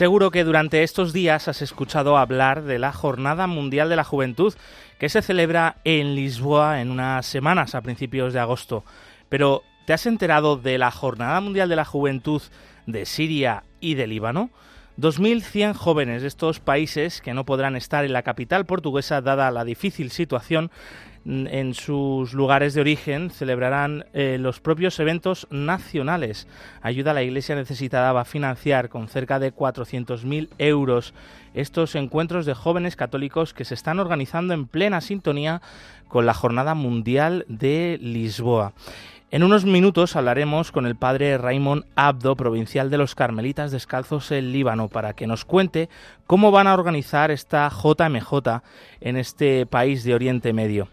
Seguro que durante estos días has escuchado hablar de la Jornada Mundial de la Juventud, que se celebra en Lisboa en unas semanas a principios de agosto. Pero, ¿te has enterado de la Jornada Mundial de la Juventud de Siria y de Líbano? 2.100 jóvenes de estos países que no podrán estar en la capital portuguesa dada la difícil situación en sus lugares de origen celebrarán eh, los propios eventos nacionales. Ayuda a la Iglesia Necesitada va a financiar con cerca de 400.000 euros estos encuentros de jóvenes católicos que se están organizando en plena sintonía con la Jornada Mundial de Lisboa. En unos minutos hablaremos con el padre Raymond Abdo, provincial de los Carmelitas Descalzos en Líbano, para que nos cuente cómo van a organizar esta JMJ en este país de Oriente Medio.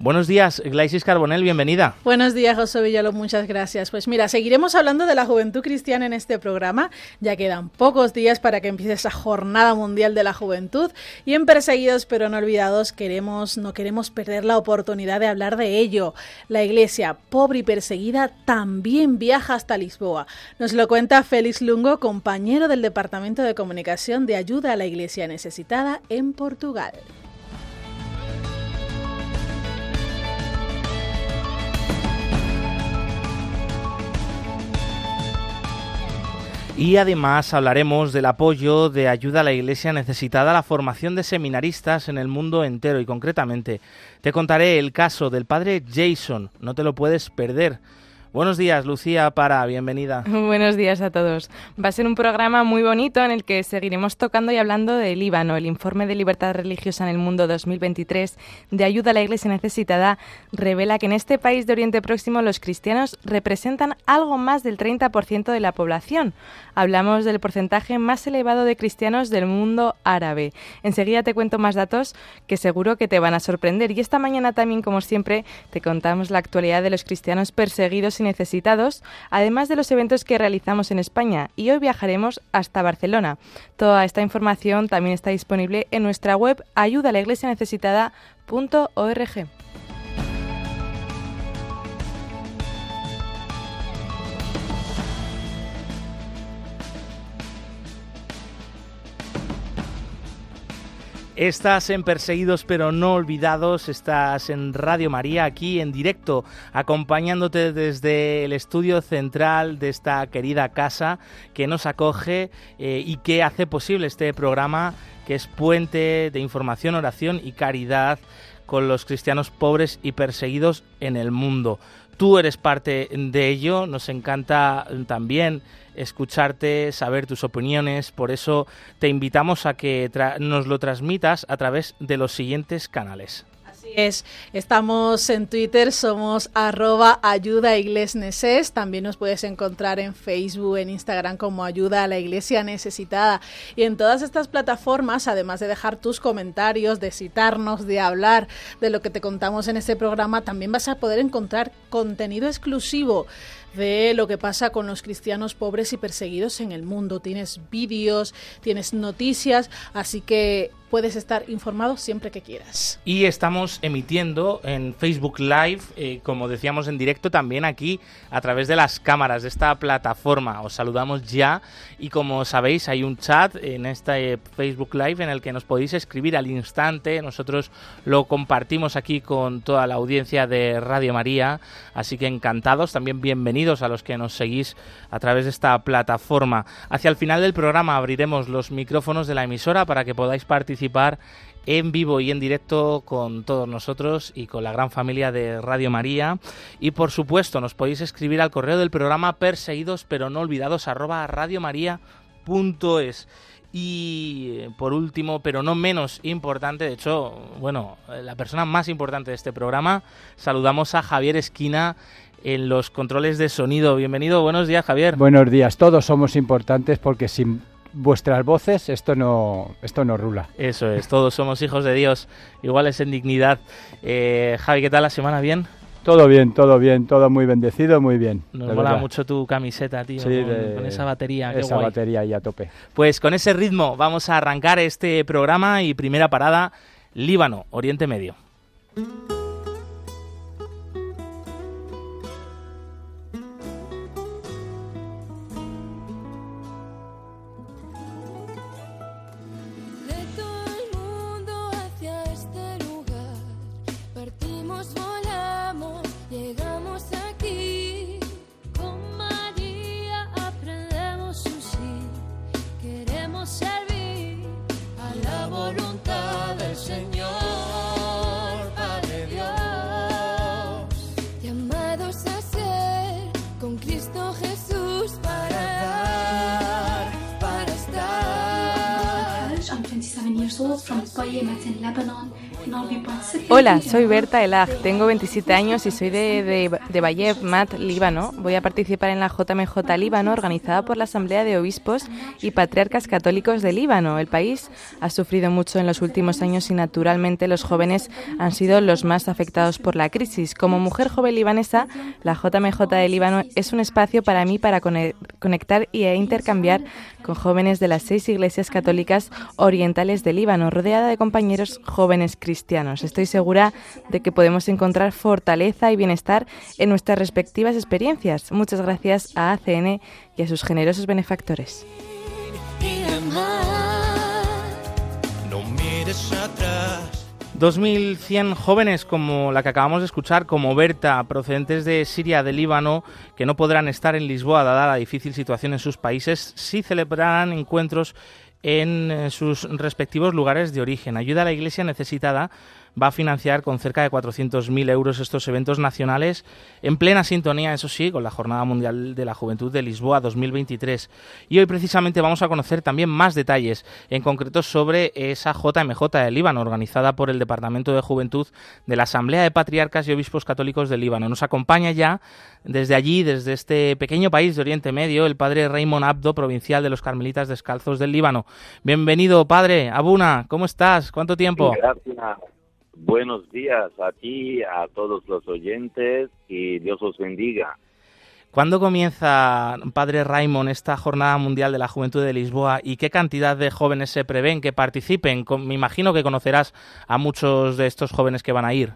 Buenos días, Glaisis Carbonel, bienvenida. Buenos días, José Villalo, muchas gracias. Pues mira, seguiremos hablando de la juventud cristiana en este programa. Ya quedan pocos días para que empiece esa jornada mundial de la juventud y en Perseguidos pero no olvidados queremos, no queremos perder la oportunidad de hablar de ello. La iglesia, pobre y perseguida, también viaja hasta Lisboa. Nos lo cuenta Félix Lungo, compañero del Departamento de Comunicación de Ayuda a la Iglesia Necesitada en Portugal. Y además hablaremos del apoyo de ayuda a la Iglesia necesitada a la formación de seminaristas en el mundo entero y concretamente te contaré el caso del padre Jason, no te lo puedes perder. Buenos días, Lucía Para, bienvenida. Buenos días a todos. Va a ser un programa muy bonito en el que seguiremos tocando y hablando de Líbano. El informe de libertad religiosa en el mundo 2023 de ayuda a la Iglesia necesitada revela que en este país de Oriente Próximo los cristianos representan algo más del 30% de la población. Hablamos del porcentaje más elevado de cristianos del mundo árabe. Enseguida te cuento más datos que seguro que te van a sorprender. Y esta mañana también, como siempre, te contamos la actualidad de los cristianos perseguidos y necesitados, además de los eventos que realizamos en España. Y hoy viajaremos hasta Barcelona. Toda esta información también está disponible en nuestra web ayudalaiglesianecesitada.org. Estás en Perseguidos pero no olvidados, estás en Radio María aquí en directo, acompañándote desde el estudio central de esta querida casa que nos acoge eh, y que hace posible este programa que es puente de información, oración y caridad con los cristianos pobres y perseguidos en el mundo. Tú eres parte de ello, nos encanta también escucharte, saber tus opiniones, por eso te invitamos a que nos lo transmitas a través de los siguientes canales. Así es, estamos en Twitter, somos arroba ayuda iglesneses, también nos puedes encontrar en Facebook, en Instagram como ayuda a la iglesia necesitada. Y en todas estas plataformas, además de dejar tus comentarios, de citarnos, de hablar de lo que te contamos en este programa, también vas a poder encontrar contenido exclusivo de lo que pasa con los cristianos pobres y perseguidos en el mundo. Tienes vídeos, tienes noticias, así que puedes estar informado siempre que quieras. Y estamos emitiendo en Facebook Live, eh, como decíamos en directo, también aquí a través de las cámaras de esta plataforma. Os saludamos ya y como sabéis hay un chat en este Facebook Live en el que nos podéis escribir al instante. Nosotros lo compartimos aquí con toda la audiencia de Radio María, así que encantados, también bienvenidos a los que nos seguís a través de esta plataforma. Hacia el final del programa abriremos los micrófonos de la emisora para que podáis participar participar en vivo y en directo con todos nosotros y con la gran familia de Radio María. Y por supuesto, nos podéis escribir al correo del programa perseguidos pero no olvidados arroba radiomaria.es. Y por último, pero no menos importante, de hecho, bueno, la persona más importante de este programa, saludamos a Javier Esquina en los controles de sonido. Bienvenido, buenos días Javier. Buenos días, todos somos importantes porque sin vuestras voces, esto no, esto no rula. Eso es, todos somos hijos de Dios, iguales en dignidad. Eh, Javi, ¿qué tal la semana? ¿Bien? Todo bien, todo bien, todo muy bendecido, muy bien. Nos mola mucho tu camiseta, tío, con, esa batería. Esa batería ahí a tope. Pues con ese ritmo vamos a arrancar este programa y primera parada, Líbano, Oriente Medio. Hola, soy Berta Elag, tengo 27 años y soy de, de, de Mat, Líbano. Voy a participar en la JMJ Líbano, organizada por la Asamblea de Obispos y Patriarcas Católicos de Líbano. El país ha sufrido mucho en los últimos años y naturalmente los jóvenes han sido los más afectados por la crisis. Como mujer joven libanesa, la JMJ de Líbano es un espacio para mí para conectar y intercambiar con jóvenes de las seis iglesias católicas orientales de Líbano, rodeada de compañeros jóvenes cristianos. Estoy segura de que podemos encontrar fortaleza y bienestar en nuestras respectivas experiencias. Muchas gracias a ACN y a sus generosos benefactores. 2.100 jóvenes como la que acabamos de escuchar, como Berta, procedentes de Siria, de Líbano, que no podrán estar en Lisboa dada la difícil situación en sus países, sí celebrarán encuentros en eh, sus respectivos lugares de origen. Ayuda a la Iglesia necesitada va a financiar con cerca de 400.000 euros estos eventos nacionales en plena sintonía, eso sí, con la Jornada Mundial de la Juventud de Lisboa 2023. Y hoy precisamente vamos a conocer también más detalles, en concreto sobre esa JMJ de Líbano, organizada por el Departamento de Juventud de la Asamblea de Patriarcas y Obispos Católicos de Líbano. Nos acompaña ya desde allí, desde este pequeño país de Oriente Medio, el padre Raymond Abdo, provincial de los Carmelitas Descalzos del Líbano. Bienvenido, padre. Abuna, ¿cómo estás? ¿Cuánto tiempo? Gracias. Buenos días a ti, a todos los oyentes y Dios os bendiga. ¿Cuándo comienza, Padre Raymond, esta Jornada Mundial de la Juventud de Lisboa y qué cantidad de jóvenes se prevén que participen? Me imagino que conocerás a muchos de estos jóvenes que van a ir.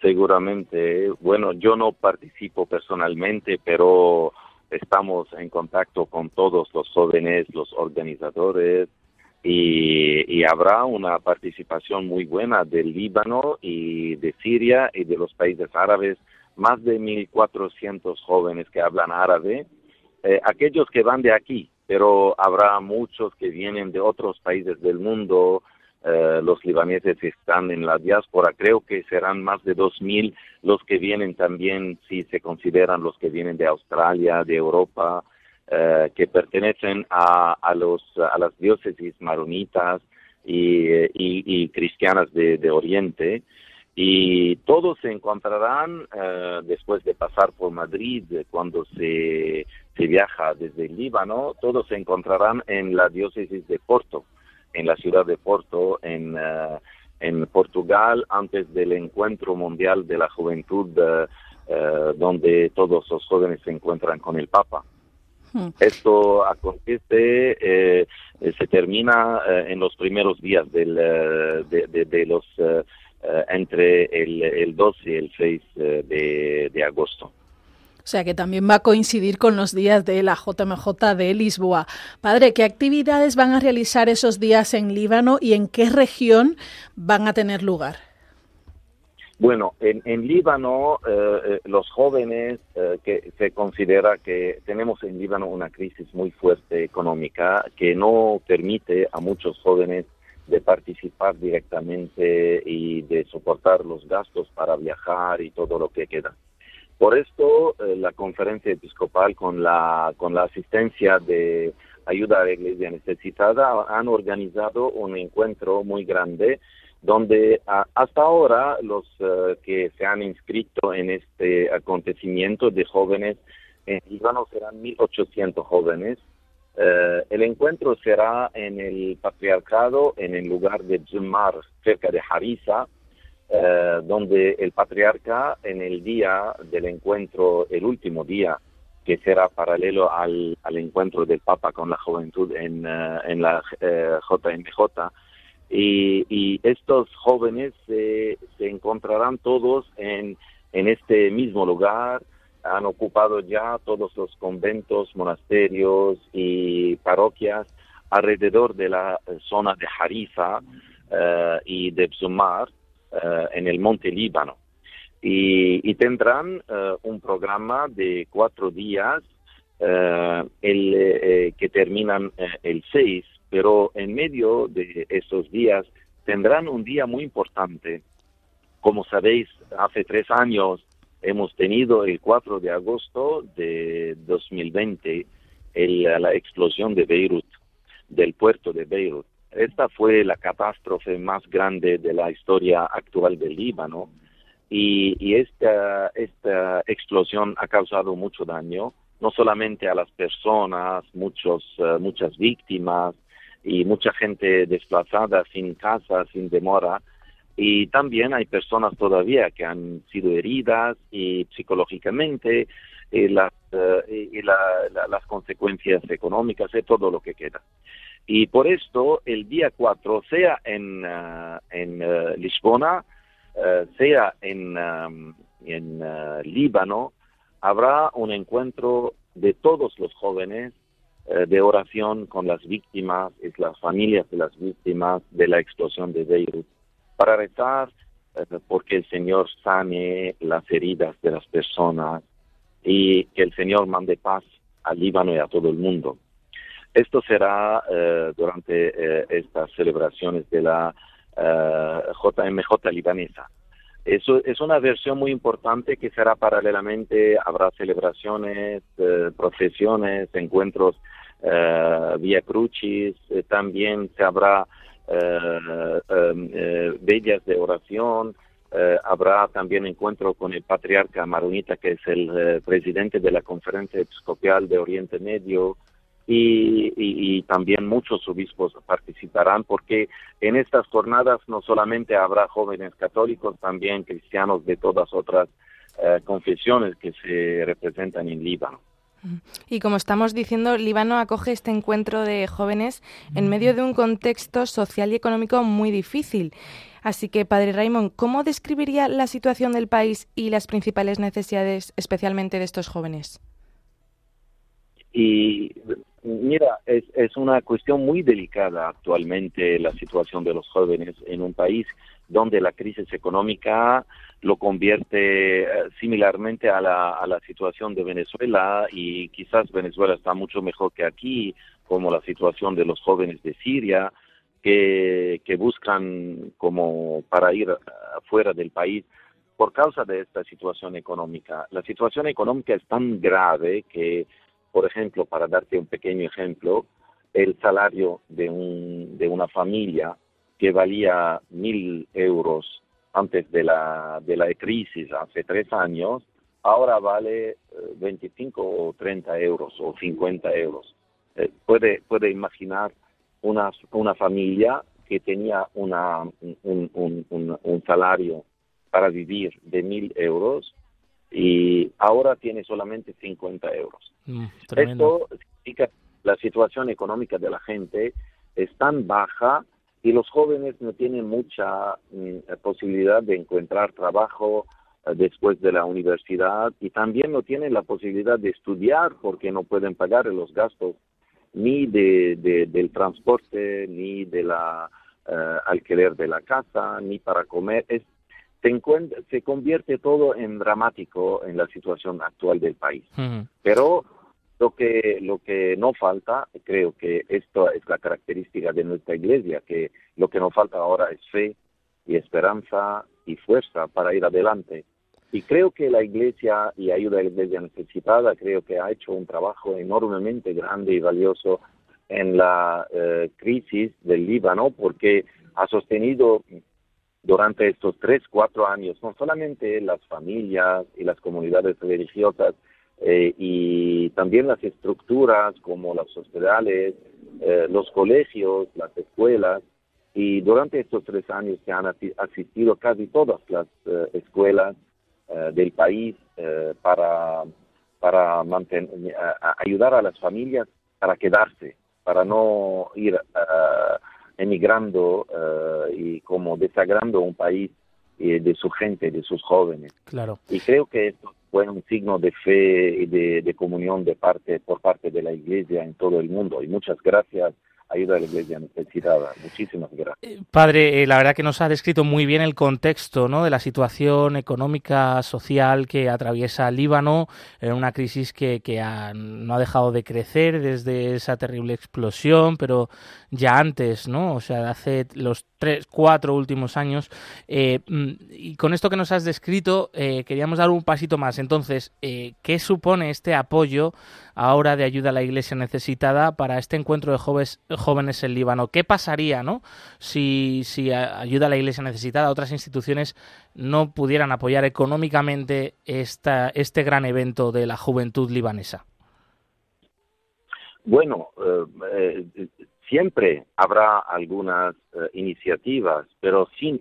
Seguramente. Bueno, yo no participo personalmente, pero estamos en contacto con todos los jóvenes, los organizadores, y, habrá una participación muy buena del Líbano y de Siria y de los países árabes, más de 1.400 jóvenes que hablan árabe, eh, aquellos que van de aquí, pero habrá muchos que vienen de otros países del mundo, eh, los libaneses están en la diáspora, creo que serán más de 2.000 los que vienen también, si se consideran los que vienen de Australia, de Europa, eh, que pertenecen a, a, los, a las diócesis maronitas y, cristianas de, Oriente. Y todos se encontrarán eh, después de pasar por Madrid, cuando se, se viaja desde el Líbano, todos se encontrarán en la diócesis de Porto, en la ciudad de Porto, en, eh, en Portugal, antes del encuentro mundial de la juventud, donde todos los jóvenes se encuentran con el Papa. Esto acontece, eh, se termina eh, en los primeros días del, eh, de, los entre el, el 2 y el 6 de, agosto. O sea que también va a coincidir con los días de la JMJ de Lisboa. Padre, ¿qué actividades van a realizar esos días en Líbano y en qué región van a tener lugar? Bueno, en, en Líbano eh, eh, los jóvenes eh, que se considera que tenemos en Líbano una crisis muy fuerte económica que no permite a muchos jóvenes de participar directamente y de soportar los gastos para viajar y todo lo que queda. Por esto, la conferencia episcopal con la, con la asistencia de ayuda a la iglesia necesitada han organizado un encuentro muy grande donde hasta ahora los eh, que se han inscrito en este acontecimiento de jóvenes en Líbano serán 1.800 jóvenes. Eh, el encuentro será en el patriarcado, en el lugar de Zumar, cerca de Harissa, eh, donde el patriarca en el día del encuentro, el último día, que será paralelo al, encuentro del Papa con la juventud en, en la JMJ, y, estos jóvenes se encontrarán todos en, en este mismo lugar, han ocupado ya todos los conventos, monasterios y parroquias alrededor de la zona de Harifa eh, y de Bzumar eh, en el monte Líbano. Y, tendrán eh, un programa de cuatro días el, que terminan el 6, pero en medio de esos días tendrán un día muy importante. Como sabéis, hace tres años hemos tenido el 4 de agosto de 2020 la explosión de Beirut, del puerto de Beirut. Esta fue la catástrofe más grande de la historia actual del Líbano y, esta, esta explosión ha causado mucho daño, no solamente a las personas, muchos, eh, muchas víctimas y mucha gente desplazada sin casa, sin demora, y también hay personas todavía que han sido heridas y psicológicamente y las, eh, y las consecuencias económicas y todo lo que queda. Y por esto el día 4, sea en, uh, en uh, Lisbona, sea en, um, en Líbano, habrá un encuentro de todos los jóvenes de oración con las víctimas y las familias de las víctimas de la explosión de Beirut para rezar eh, porque el Señor sane las heridas de las personas y que el Señor mande paz al Líbano y a todo el mundo. Esto será eh, durante eh, estas celebraciones de la JMJ libanesa. Eso es una versión muy importante que será paralelamente, habrá celebraciones, procesiones, encuentros vía crucis, también se habrá eh, em, eh, bellas de oración. Eh, habrá también encuentro con el patriarca maronita, que es el presidente de la Conferencia Episcopal de Oriente Medio, y, también muchos obispos participarán porque en estas jornadas no solamente habrá jóvenes católicos, también cristianos de todas otras confesiones que se representan en Líbano. Y como estamos diciendo, Líbano acoge este encuentro de jóvenes en medio de un contexto social y económico muy difícil. Así que, Padre Raymond, ¿cómo describiría la situación del país y las principales necesidades, especialmente de estos jóvenes? Y mira, es, es una cuestión muy delicada actualmente la situación de los jóvenes en un país donde la crisis económica lo convierte eh, similarmente a la, a la situación de Venezuela y quizás Venezuela está mucho mejor que aquí, como la situación de los jóvenes de Siria, que, que buscan como para ir fuera del país por causa de esta situación económica. La situación económica es tan grave que, por ejemplo, para darte un pequeño ejemplo, el salario de, un, de una familia que valía mil euros antes de la, de la crisis, hace tres años, ahora vale 25 eh, o 30 euros o 50 euros. Eh, puede, puede imaginar una, una familia que tenía una, un, un, un, salario para vivir de mil euros y ahora tiene solamente 50 euros. Mm, Esto significa que la situación económica de la gente es tan baja y los jóvenes no tienen mucha mm, posibilidad de encontrar trabajo eh, después de la universidad y también no tienen la posibilidad de estudiar porque no pueden pagar los gastos ni de, del transporte ni de la eh, alquiler de la casa ni para comer es, se, se convierte todo en dramático en la situación actual del país pero lo que, lo que no falta, creo que esto es la característica de nuestra iglesia, que lo que no falta ahora es fe y esperanza y fuerza para ir adelante. Y creo que la iglesia y ayuda a la iglesia necesitada, creo que ha hecho un trabajo enormemente grande y valioso en la eh, crisis del Líbano, porque ha sostenido durante estos tres, cuatro años no solamente las familias y las comunidades religiosas, eh, y también las estructuras como los hospitales, eh, los colegios, las escuelas. Y durante estos tres años se han asistido casi todas las eh, escuelas del país para, para mantener, ayudar a las familias para quedarse, para no ir emigrando y como desagrando un país de su gente, de sus jóvenes. Claro. Y creo que esto fue un signo de fe y de, comunión de parte, por parte de la Iglesia en todo el mundo. Y muchas gracias ayuda a la iglesia necesitada. Muchísimas gracias. Eh, padre, eh, la verdad que nos ha descrito muy bien el contexto ¿no? de la situación económica, social que atraviesa Líbano, en una crisis que, que no ha dejado de crecer desde esa terrible explosión, pero ya antes, ¿no? O sea, hace los tres, cuatro últimos años. Eh, mm, y con esto que nos has descrito, queríamos dar un pasito más. Entonces, ¿qué supone este apoyo ahora de ayuda a la iglesia necesitada para este encuentro de jóvenes, jóvenes en Líbano. ¿Qué pasaría ¿no? si, si ayuda a la iglesia necesitada, otras instituciones no pudieran apoyar económicamente esta, este gran evento de la juventud libanesa? Bueno, eh, eh, siempre habrá algunas eh, iniciativas, pero sin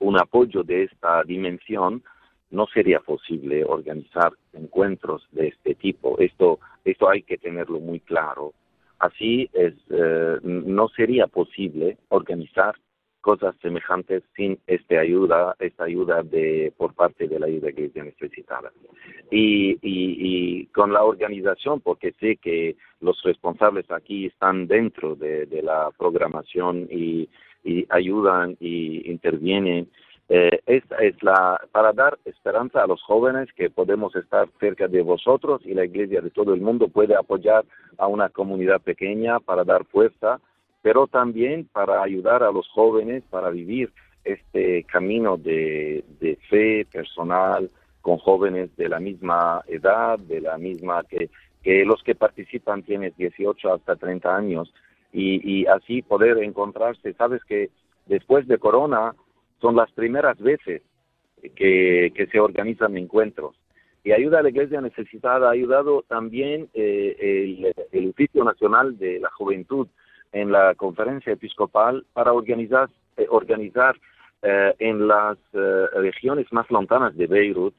un apoyo de esta dimensión, no sería posible organizar encuentros de este tipo. Esto, esto hay que tenerlo muy claro. Así es, eh, no sería posible organizar cosas semejantes sin esta ayuda, esta ayuda de por parte de la ayuda iglesia necesitada. Y, y, y, con la organización, porque sé que los responsables aquí están dentro de, de la programación y, y ayudan y intervienen eh, esta es la, para dar esperanza a los jóvenes que podemos estar cerca de vosotros y la iglesia de todo el mundo puede apoyar a una comunidad pequeña para dar fuerza, pero también para ayudar a los jóvenes para vivir este camino de, de fe personal con jóvenes de la misma edad, de la misma que, que los que participan tienen 18 hasta 30 años y, y así poder encontrarse. Sabes que después de Corona, son las primeras veces que, se organizan encuentros. Y ayuda a la Iglesia Necesitada ha ayudado también eh, el, Oficio Nacional de la Juventud en la conferencia episcopal para organizar, eh, organizar eh, en las regiones más lontanas de Beirut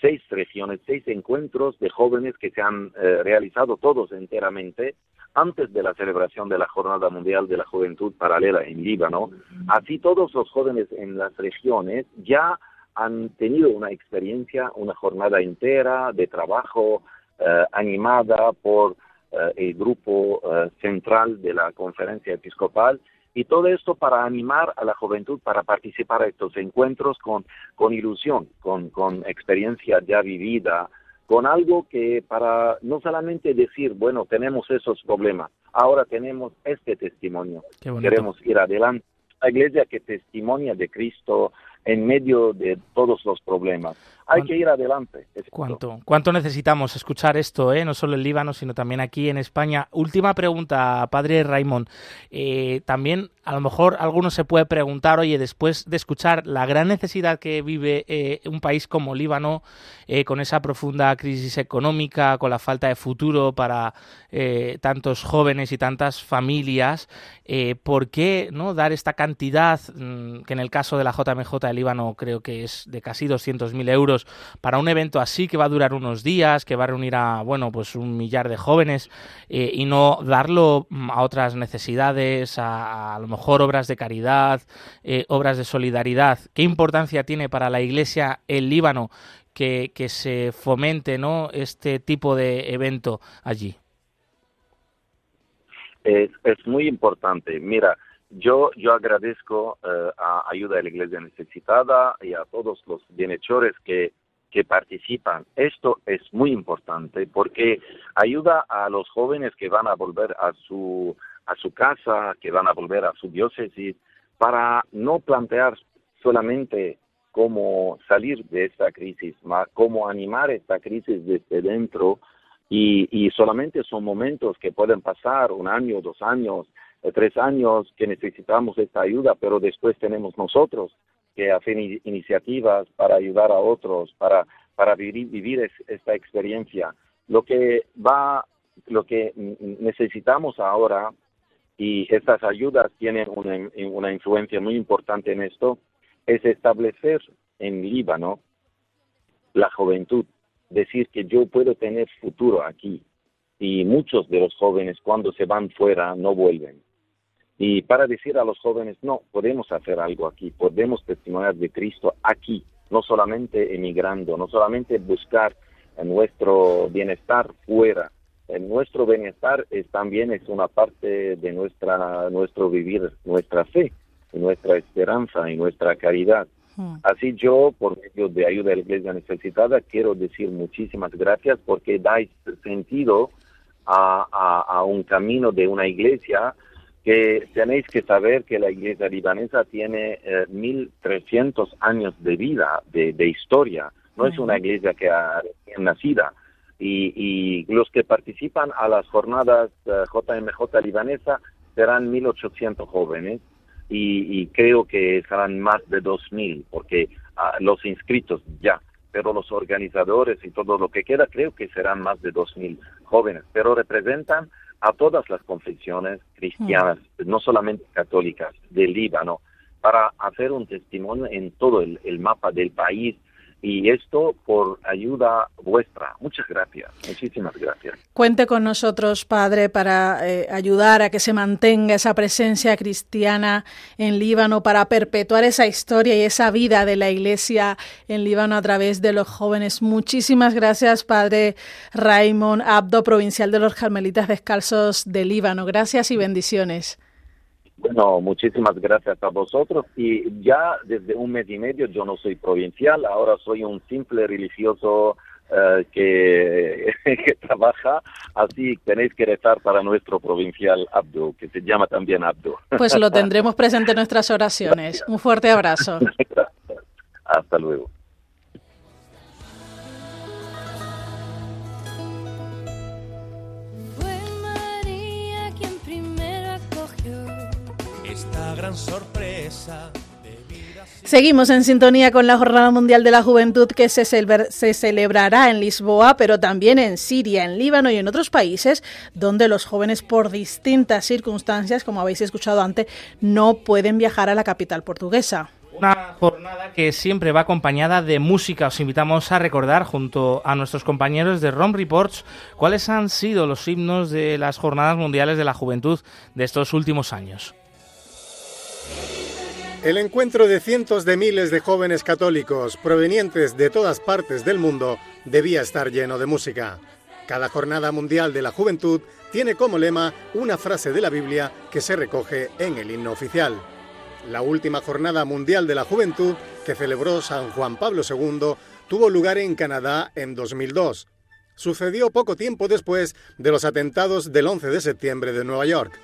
seis regiones, seis encuentros de jóvenes que se han realizado todos enteramente antes de la celebración de la Jornada Mundial de la Juventud Paralela en Líbano, así todos los jóvenes en las regiones ya han tenido una experiencia, una jornada entera de trabajo eh, animada por eh, el grupo eh, central de la conferencia episcopal. Y todo esto para animar a la juventud para participar en estos encuentros con, con ilusión, con, con experiencia ya vivida, con algo que para no solamente decir, bueno, tenemos esos problemas, ahora tenemos este testimonio, queremos ir adelante. La iglesia que testimonia de Cristo en medio de todos los problemas. Hay que ir adelante. ¿Cuánto, ¿Cuánto necesitamos escuchar esto, eh? no solo en Líbano, sino también aquí en España? Última pregunta, padre Raymond. Eh, también a lo mejor alguno se puede preguntar, oye, después de escuchar la gran necesidad que vive eh, un país como Líbano, con esa profunda crisis económica, con la falta de futuro para tantos jóvenes y tantas familias, ¿por qué no dar esta cantidad, mm, que en el caso de la JMJ de Líbano creo que es de casi 200.000 euros, para un evento así que va a durar unos días, que va a reunir a, bueno, pues un millar de jóvenes eh, y no darlo mm, a otras necesidades, a, a lo mejor obras de caridad, eh, obras de solidaridad. ¿Qué importancia tiene para la Iglesia el Líbano que, se fomente ¿no? este tipo de evento allí? Es muy importante. Mira, yo, yo agradezco a Ayuda de la Iglesia Necesitada y a todos los bienhechores que, que participan. Esto es muy importante porque ayuda a los jóvenes que van a volver a su, a su casa, que van a volver a su diócesis, para no plantear solamente cómo salir de esta crisis, más cómo animar esta crisis desde dentro y, y solamente son momentos que pueden pasar un año, dos años, tres años que necesitamos esta ayuda, pero después tenemos nosotros que hacer iniciativas para ayudar a otros, para, para vivir, vivir esta experiencia. Lo que va, lo que necesitamos ahora y estas ayudas tienen una, una influencia muy importante en esto, es establecer en Líbano la juventud, decir que yo puedo tener futuro aquí. Y muchos de los jóvenes cuando se van fuera no vuelven. Y para decir a los jóvenes, no, podemos hacer algo aquí, podemos testimoniar de Cristo aquí, no solamente emigrando, no solamente buscar nuestro bienestar fuera. Nuestro bienestar es, también es una parte de nuestra, nuestro vivir, nuestra fe, nuestra esperanza y nuestra caridad. Hmm. Así yo, por medio de ayuda a la Iglesia necesitada, quiero decir muchísimas gracias porque dais sentido a, a, un camino de una iglesia que tenéis que saber que la iglesia libanesa tiene 1.300 eh, años de vida, de, de historia. No es una iglesia que ha recién nacida. Y, y, los que participan a las jornadas JMJ eh, libanesa serán 1.800 jóvenes y, creo que serán más de 2.000 porque ah, los inscritos ya, pero los organizadores y todo lo que queda creo que serán más de 2.000 jóvenes, pero representan a todas las confesiones cristianas, mm. no solamente católicas, del Líbano, para hacer un testimonio en todo el mapa del país y esto por ayuda vuestra. Muchas gracias, muchísimas gracias. Cuente con nosotros, Padre, para eh, ayudar a que se mantenga esa presencia cristiana en Líbano, para perpetuar esa historia y esa vida de la Iglesia en Líbano a través de los jóvenes. Muchísimas gracias, Padre Raymond Abdo, provincial de los Carmelitas Descalzos de Líbano. Gracias y bendiciones. Bueno, muchísimas gracias a vosotros. Y ya desde un mes y medio yo no soy provincial, ahora soy un simple religioso eh, que, que, trabaja, así tenéis que rezar para nuestro provincial Abdo, que se llama también Abdo. Pues lo tendremos presente en nuestras oraciones. Un fuerte abrazo. Hasta luego. Gran sorpresa. Seguimos en sintonía con la Jornada Mundial de la Juventud que se, se, celebrará en Lisboa, pero también en Siria, en Líbano y en otros países donde los jóvenes por distintas circunstancias, como habéis escuchado antes, no pueden viajar a la capital portuguesa. Una jornada que siempre va acompañada de música. Os invitamos a recordar junto a nuestros compañeros de ROM Reports cuáles han sido los himnos de las Jornadas Mundiales de la Juventud de estos últimos años. El encuentro de cientos de miles de jóvenes católicos provenientes de todas partes del mundo debía estar lleno de música. Cada Jornada Mundial de la Juventud tiene como lema una frase de la Biblia que se recoge en el himno oficial. La última Jornada Mundial de la Juventud que celebró San Juan Pablo II tuvo lugar en Canadá en 2002. Sucedió poco tiempo después de los atentados del 11 de septiembre de Nueva York.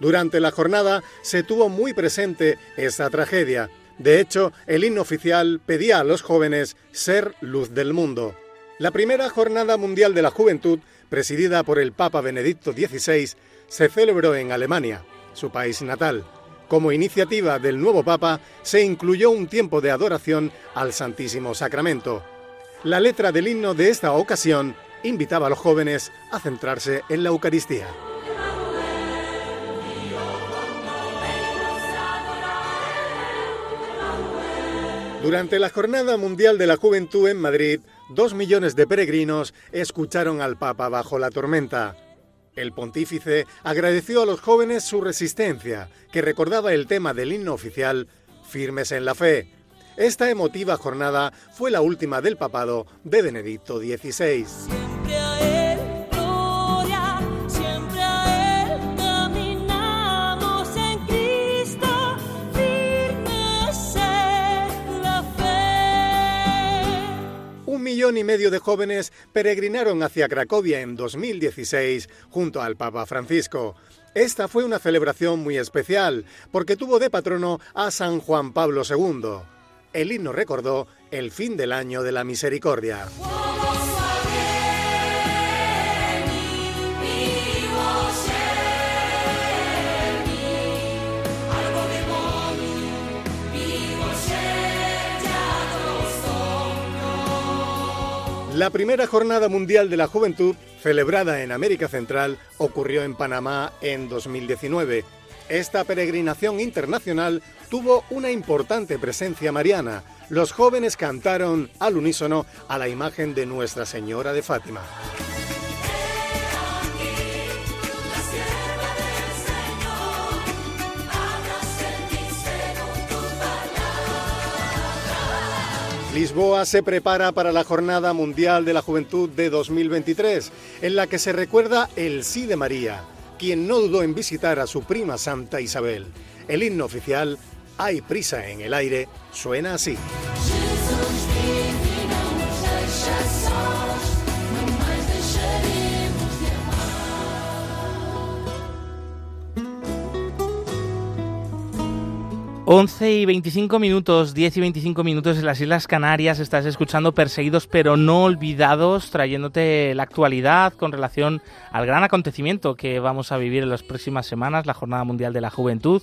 Durante la jornada se tuvo muy presente esa tragedia. De hecho, el himno oficial pedía a los jóvenes ser luz del mundo. La primera Jornada Mundial de la Juventud, presidida por el Papa Benedicto XVI, se celebró en Alemania, su país natal. Como iniciativa del nuevo Papa, se incluyó un tiempo de adoración al Santísimo Sacramento. La letra del himno de esta ocasión invitaba a los jóvenes a centrarse en la Eucaristía. Durante la Jornada Mundial de la Juventud en Madrid, dos millones de peregrinos escucharon al Papa bajo la tormenta. El pontífice agradeció a los jóvenes su resistencia, que recordaba el tema del himno oficial, Firmes en la Fe. Esta emotiva jornada fue la última del papado de Benedicto XVI. Millón y medio de jóvenes peregrinaron hacia Cracovia en 2016 junto al Papa Francisco. Esta fue una celebración muy especial porque tuvo de patrono a San Juan Pablo II. El himno recordó el fin del año de la misericordia. La primera Jornada Mundial de la Juventud, celebrada en América Central, ocurrió en Panamá en 2019. Esta peregrinación internacional tuvo una importante presencia mariana. Los jóvenes cantaron al unísono a la imagen de Nuestra Señora de Fátima. Lisboa se prepara para la Jornada Mundial de la Juventud de 2023, en la que se recuerda el sí de María, quien no dudó en visitar a su prima Santa Isabel. El himno oficial, Hay prisa en el aire, suena así. 11 y 25 minutos, 10 y 25 minutos en las Islas Canarias, estás escuchando Perseguidos pero no olvidados, trayéndote la actualidad con relación al gran acontecimiento que vamos a vivir en las próximas semanas, la Jornada Mundial de la Juventud,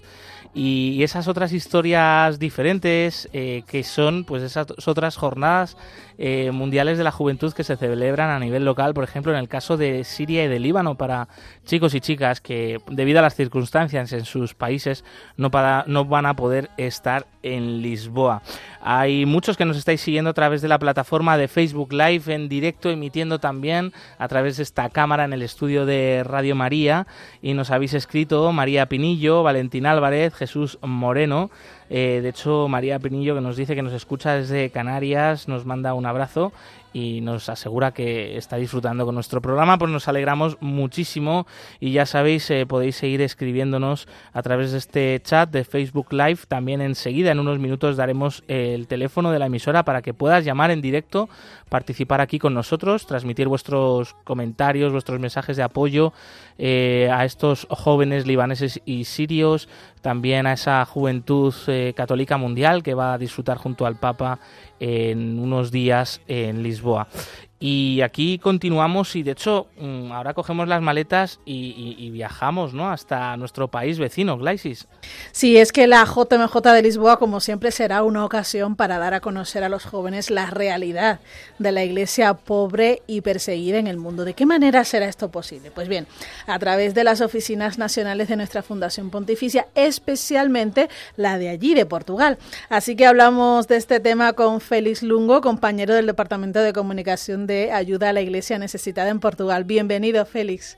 y esas otras historias diferentes eh, que son pues esas otras jornadas eh, mundiales de la juventud que se celebran a nivel local, por ejemplo en el caso de Siria y de Líbano para chicos y chicas que debido a las circunstancias en sus países no, para, no van a poder estar en Lisboa. Hay muchos que nos estáis siguiendo a través de la plataforma de Facebook Live en directo, emitiendo también a través de esta cámara en el estudio de Radio María y nos habéis escrito María Pinillo, Valentín Álvarez, Jesús Moreno. Eh, de hecho, María Pinillo, que nos dice que nos escucha desde Canarias, nos manda un abrazo y nos asegura que está disfrutando con nuestro programa, pues nos alegramos muchísimo y ya sabéis, eh, podéis seguir escribiéndonos a través de este chat de Facebook Live. También enseguida, en unos minutos, daremos el teléfono de la emisora para que puedas llamar en directo, participar aquí con nosotros, transmitir vuestros comentarios, vuestros mensajes de apoyo eh, a estos jóvenes libaneses y sirios, también a esa juventud eh, católica mundial que va a disfrutar junto al Papa en unos días en Lisboa. Y aquí continuamos y de hecho mm, ahora cogemos las maletas y, viajamos ¿no? hasta nuestro país vecino, Glaisis. Sí, es que la JMJ de Lisboa, como siempre, será una ocasión para dar a conocer a los jóvenes la realidad de la iglesia pobre y perseguida en el mundo. ¿De qué manera será esto posible? Pues bien, a través de las oficinas nacionales de nuestra Fundación Pontificia, especialmente la de allí, de Portugal. Así que hablamos de este tema con Félix Lungo, compañero del Departamento de Comunicación de Ayuda a la Iglesia Necesitada en Portugal. Bienvenido, Félix.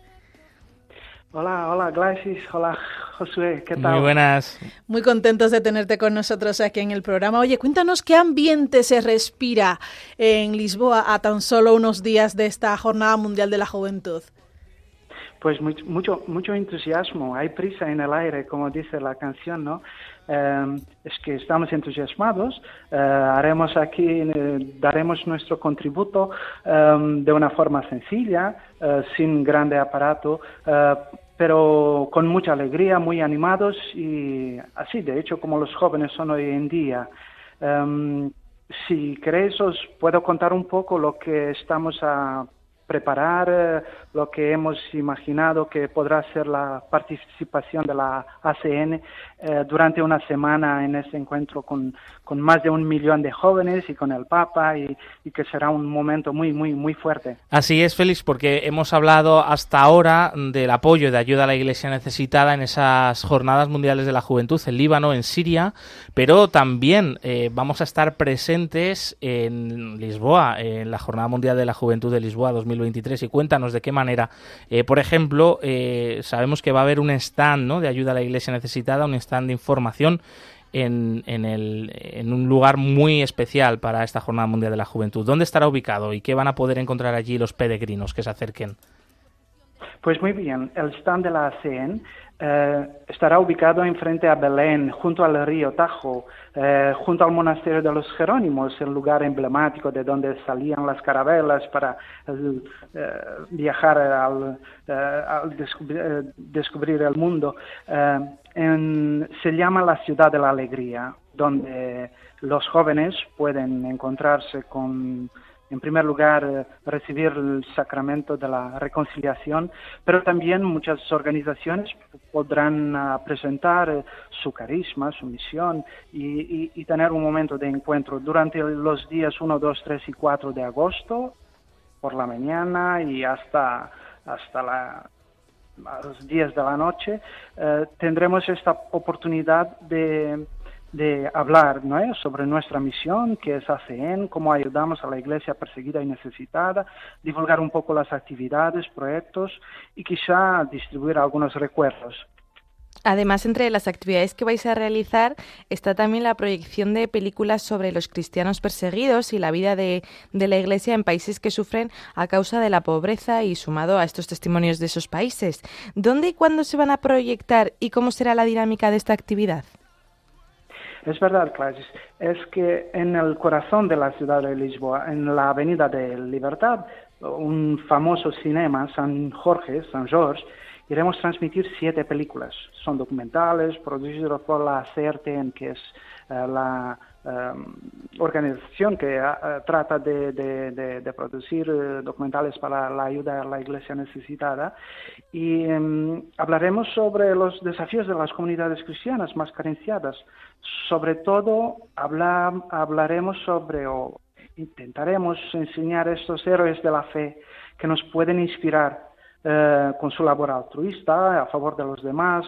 Hola, hola, Gladys. Hola, Josué. ¿Qué tal? Muy buenas. Muy contentos de tenerte con nosotros aquí en el programa. Oye, cuéntanos qué ambiente se respira en Lisboa a tan solo unos días de esta Jornada Mundial de la Juventud. Pues mucho, mucho entusiasmo. Hay prisa en el aire, como dice la canción, ¿no? Em, es que estamos entusiasmados, eh, haremos aquí, eh, daremos nuestro contributo em, de una forma sencilla, eh, sin grande aparato, pero con mucha alegría, muy animados y así, de hecho, como los jóvenes son hoy en día. Em, si queréis, os puedo contar un poco lo que estamos a preparar eh, lo que hemos imaginado que podrá ser la participación de la ACN eh, durante una semana en este encuentro con, con, más de un millón de jóvenes y con el Papa y, que será un momento muy, muy, muy fuerte. Así es, Félix, porque hemos hablado hasta ahora del apoyo de ayuda a la Iglesia necesitada en esas jornadas mundiales de la juventud en Líbano, en Siria, pero también eh, vamos a estar presentes en Lisboa, en la Jornada Mundial de la Juventud de Lisboa 2020 2023 y cuéntanos de qué manera. Eh, por ejemplo, eh, sabemos que va a haber un stand ¿no? de ayuda a la iglesia necesitada, un stand de información en, en, el, en, un lugar muy especial para esta Jornada Mundial de la Juventud. ¿Dónde estará ubicado y qué van a poder encontrar allí los peregrinos que se acerquen? Pues muy bien, el stand de la ASEAN eh, estará ubicado enfrente a Belén, junto al río Tajo, eh, junto al monasterio de los Jerónimos, el lugar emblemático de donde salían las carabelas para eh, viajar al, descubrir, el mundo. se llama la ciudad de la alegría, donde los jóvenes pueden encontrarse con en primer lugar, eh, recibir el sacramento de la reconciliación, pero también muchas organizaciones podrán ah, presentar eh, su carisma, su misión y, tener un momento de encuentro durante los días 1, 2, 3 y 4 de agosto por la mañana y hasta, hasta la, los 10 de la noche, eh, tendremos esta oportunidad de, de hablar ¿no? sobre nuestra misión, que es ACN, cómo ayudamos a la iglesia perseguida y necesitada, divulgar un poco las actividades, proyectos y quizá distribuir algunos recuerdos. Además, entre las actividades que vais a realizar está también la proyección de películas sobre los cristianos perseguidos y la vida de, de, la Iglesia en países que sufren a causa de la pobreza y sumado a estos testimonios de esos países. ¿Dónde y cuándo se van a proyectar y cómo será la dinámica de esta actividad? Es verdad, Clarice, es que en el corazón de la ciudad de Lisboa, en la Avenida de Libertad, un famoso cinema, San Jorge, San Jorge, iremos transmitir siete películas. Son documentales producidos por la CERTEN, que es uh, la organización que uh, trata de, de, de, de producir uh, documentales para la ayuda a la iglesia necesitada. Y um, hablaremos sobre los desafíos de las comunidades cristianas más carenciadas. Sobre todo, habla, hablaremos sobre, o intentaremos enseñar a estos héroes de la fe que nos pueden inspirar eh, con su labor altruista a favor de los demás,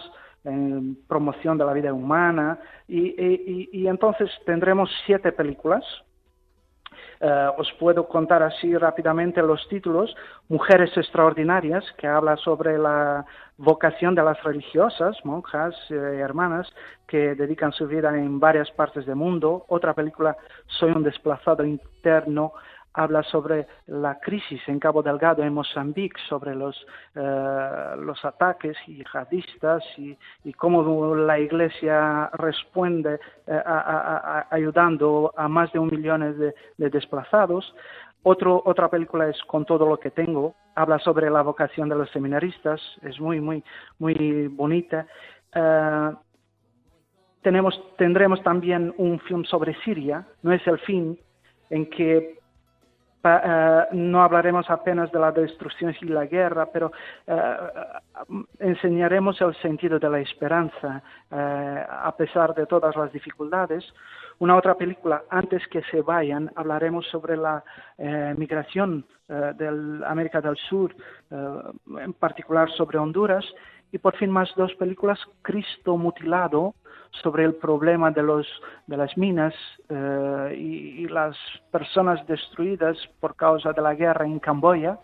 en promoción de la vida humana. Y, y, entonces tendremos siete películas. Eh, os puedo contar así rápidamente los títulos. Mujeres Extraordinarias, que habla sobre la vocación de las religiosas, monjas, eh, hermanas, que dedican su vida en varias partes del mundo. Otra película, Soy un desplazado interno, habla sobre la crisis en Cabo Delgado, en Mozambique, sobre los, eh, los ataques yihadistas y, y, cómo la Iglesia responde eh, ayudando a más de un millón de, de desplazados. Otro, otra película es Con todo lo que tengo, habla sobre la vocación de los seminaristas, es muy, muy, muy bonita. Uh, tenemos, tendremos también un film sobre Siria, no es el fin, en que Uh, no hablaremos apenas de la destrucción y la guerra, pero uh, enseñaremos el sentido de la esperanza uh, a pesar de todas las dificultades. Una otra película, Antes que se vayan, hablaremos sobre la migración de América del Sur, en particular sobre Honduras. Y por fin más dos películas, Cristo mutilado, sobre el problema de, los, de las minas eh, y, las personas destruidas por causa de la guerra en Camboya.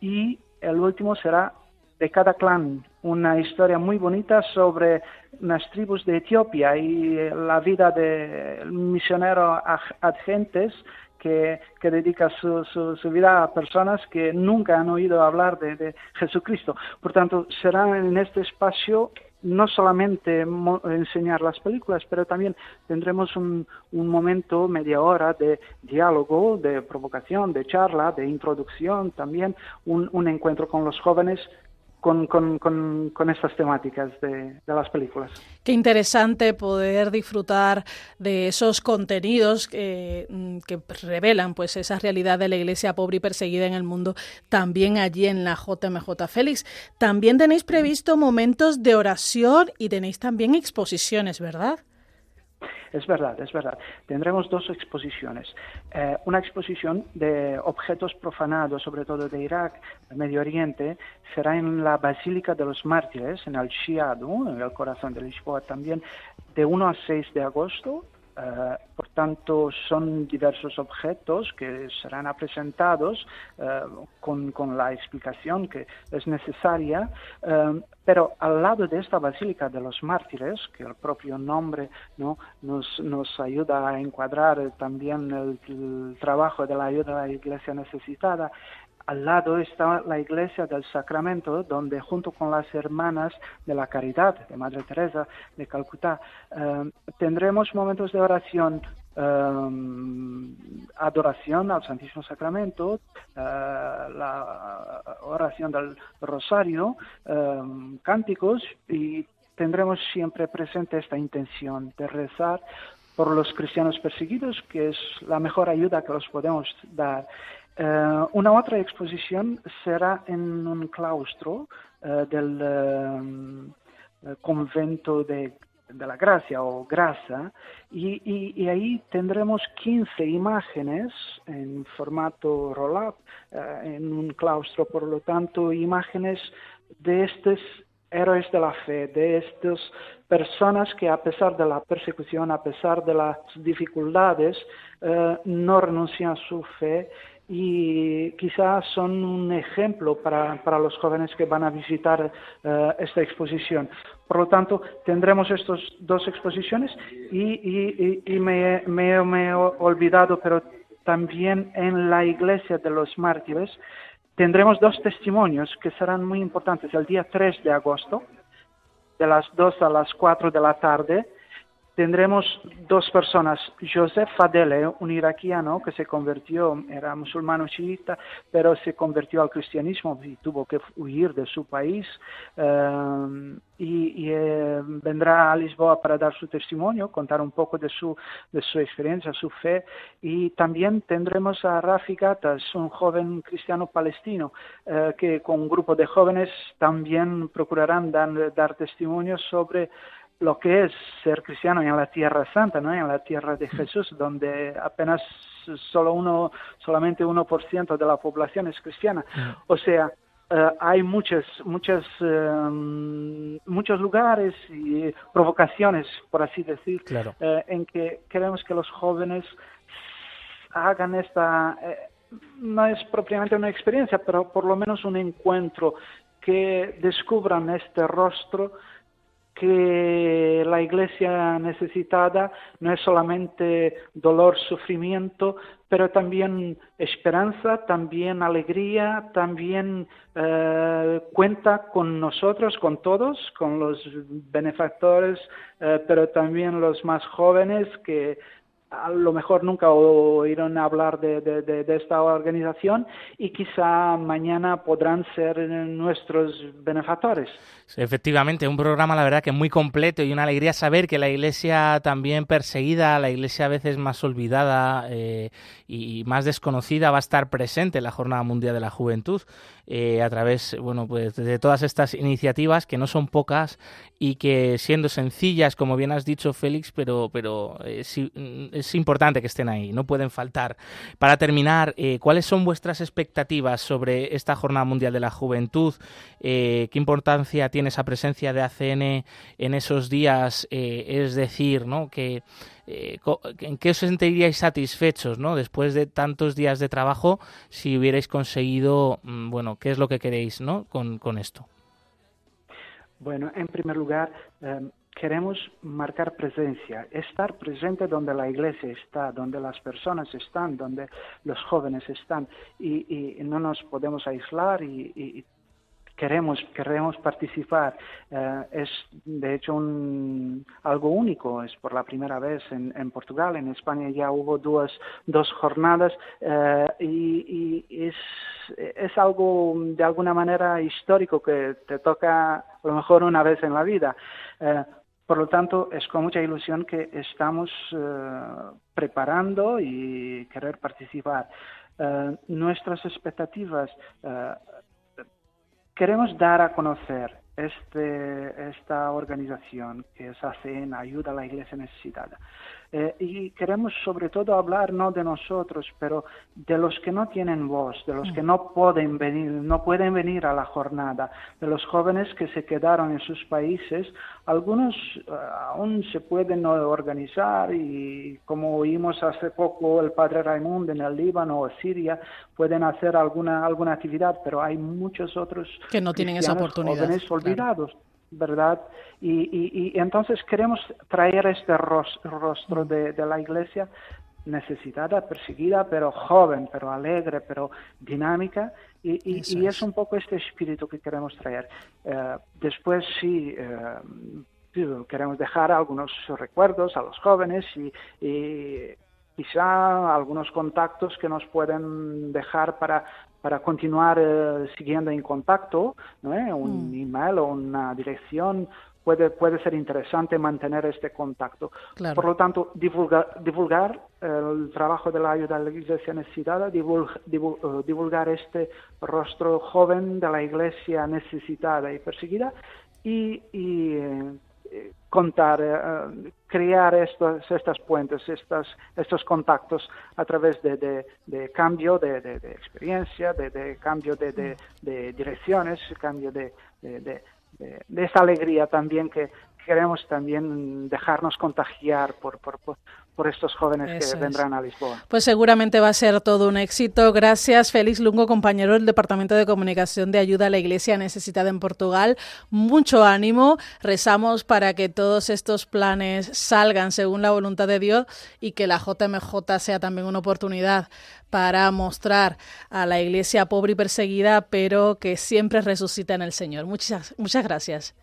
Y el último será de cada clan, una historia muy bonita sobre unas tribus de Etiopía y la vida del misionero Adgentes que, que dedica su, su, su, vida a personas que nunca han oído hablar de, de Jesucristo. Por tanto, será en este espacio no solamente enseñar las películas, pero también tendremos un, momento, media hora de diálogo, de provocación, de charla, de introducción, también un encuentro con los jóvenes con, con, con, con, estas temáticas de, de, las películas. Qué interesante poder disfrutar de esos contenidos que, mm, que, revelan pues esa realidad de la iglesia pobre y perseguida en el mundo también allí en la JMJ Félix. También tenéis previsto momentos de oración y tenéis también exposiciones, ¿verdad? Es verdad, es verdad. Tendremos dos exposiciones. Eh, una exposición de objetos profanados, sobre todo de Irak, del Medio Oriente, será en la Basílica de los Mártires, en el Chiado, en el corazón de Lisboa también, de 1 a 6 de agosto Uh, por tanto, son diversos objetos que serán presentados uh, con, con, la explicación que es necesaria, uh, pero al lado de esta Basílica de los Mártires, que el propio nombre ¿no? nos, nos ayuda a encuadrar también el, el trabajo de la ayuda a la Iglesia necesitada, al lado está la iglesia del Sacramento, donde junto con las hermanas de la Caridad de Madre Teresa de Calcuta eh, tendremos momentos de oración Um, adoración al Santísimo Sacramento, uh, la oración del Rosario, cánticos y tendremos siempre presente esta intención de rezar por los cristianos perseguidos, que es la mejor ayuda que los podemos dar. Uh, una otra exposición será en un claustro uh, del uh, convento de la gracia o grasa y, ahí tendremos 15 imágenes en formato roll-up eh, en un claustro, por lo tanto imágenes de estos héroes de la fe, de estas personas que a pesar de la persecución, a pesar de las dificultades, eh, no renuncian a su fe y quizás son un ejemplo para, para, los jóvenes que van a visitar eh, esta exposición. Por lo tanto, tendremos estas dos exposiciones y, y, me, me, me, he olvidado, pero también en la iglesia de los mártires tendremos dos testimonios que serán muy importantes. El día 3 de agosto, de las 2 a las 4 de la tarde, tendremos dos personas, Joseph Fadele, un iraquiano que se convirtió, era musulmano chiita, pero se convirtió al cristianismo y tuvo que huir de su país eh, y, eh, vendrá a Lisboa para dar su testimonio, contar un poco de su, de su experiencia, su fe. Y también tendremos a Rafi Gatas, un joven cristiano palestino eh, que con un grupo de jóvenes también procurarán dar testimonio sobre lo que es ser cristiano en la tierra santa, ¿no? en la tierra de Jesús, donde apenas solo uno, solamente 1% de la población es cristiana. O sea, eh, hay muchas, muchas, em, muchos lugares y provocaciones, por así decir, eh, en que queremos que los jóvenes hagan esta, eh, no es propiamente una experiencia, pero por lo menos un encuentro, que descubran este rostro que la iglesia necesitada no es solamente dolor, sufrimiento, pero también esperanza, también alegría, también eh, cuenta con nosotros, con todos, con los benefactores, eh, pero también los más jóvenes que a lo mejor nunca oyeron hablar de, de, esta organización y quizá mañana podrán ser nuestros benefactores. efectivamente, un programa la verdad que muy completo y una alegría saber que la iglesia también perseguida, la iglesia a veces más olvidada eh, y más desconocida va a estar presente en la Jornada Mundial de la Juventud eh, a través bueno, pues de todas estas iniciativas que no son pocas y que siendo sencillas, como bien has dicho Félix, pero, pero eh, es importante que estén ahí, no pueden faltar. Para terminar, eh, ¿cuáles son vuestras expectativas sobre esta Jornada Mundial de la Juventud? ¿Qué importancia tiene esa presencia de ACN en esos días? es decir, ¿no? que eh, ¿en qué os sentiríais satisfechos ¿no? después de tantos días de trabajo si hubierais conseguido, mm, bueno, qué es lo que queréis ¿no? con, esto? Bueno, en primer lugar, em, queremos marcar presencia, estar presente donde la iglesia está, donde las personas están, donde los jóvenes están y, no nos podemos aislar y queremos, queremos participar. Eh, es de hecho un, algo único, es por la primera vez en, Portugal, en España ya hubo dos, dos jornadas eh, y, es, es algo de alguna manera histórico que te toca a lo mejor una vez en la vida. Eh, por lo tanto, es con mucha ilusión que estamos preparando y querer participar. nuestras expectativas Queremos dar a conocer este, esta organización que es ACN, Ayuda a la Iglesia Necesitada. Eh, y queremos sobre todo hablar no de nosotros, pero de los que no tienen voz, de los que no pueden venir, no pueden venir a la jornada, de los jóvenes que se quedaron en sus países. Algunos eh, aún se pueden organizar y como oímos hace poco el padre Raimundo en el Líbano o Siria, pueden hacer alguna, alguna actividad, pero hay muchos otros que no tienen esa oportunidad. Jóvenes olvidados. ¿Verdad? Y, y, entonces queremos traer este rostro, de, la iglesia necesitada, perseguida, pero joven, pero alegre, pero dinámica, y, y es. un poco este espíritu que queremos traer. Eh, después sí. Eh, queremos dejar algunos recuerdos a los jóvenes y, y quizá algunos contactos que nos pueden dejar para para continuar eh, siguiendo en contacto, ¿no? un mm. email o una dirección puede, puede ser interesante mantener este contacto. Por lo tanto, divulgar, divulgar el trabajo de la ayuda a la iglesia necesitada, divulgar, eh, divulgar este rostro joven de la iglesia necesitada y perseguida y, y, contar, crear estos, estas puentes, estas, estos contactos a través de, de, cambio de, de, experiencia, de, cambio de, direcciones, cambio de, de, esa alegría también que queremos también dejarnos contagiar por, por, por estos jóvenes que vendrán a Lisboa. Pues seguramente va a ser todo un éxito. Gracias, Félix Lungo, compañero del Departamento de Comunicación de Ayuda a la Iglesia Necesitada en Portugal. Mucho ánimo. Rezamos para que todos estos planes salgan según la voluntad de Dios y que la JMJ sea también una oportunidad para mostrar a la iglesia pobre y perseguida, pero que siempre resucita en el Señor. Muchas, muchas gracias.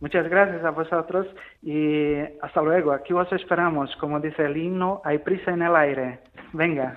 Muchas gracias a vosotros y hasta luego. Aquí os esperamos. Como dice el himno, hay prisa en el aire. Venga.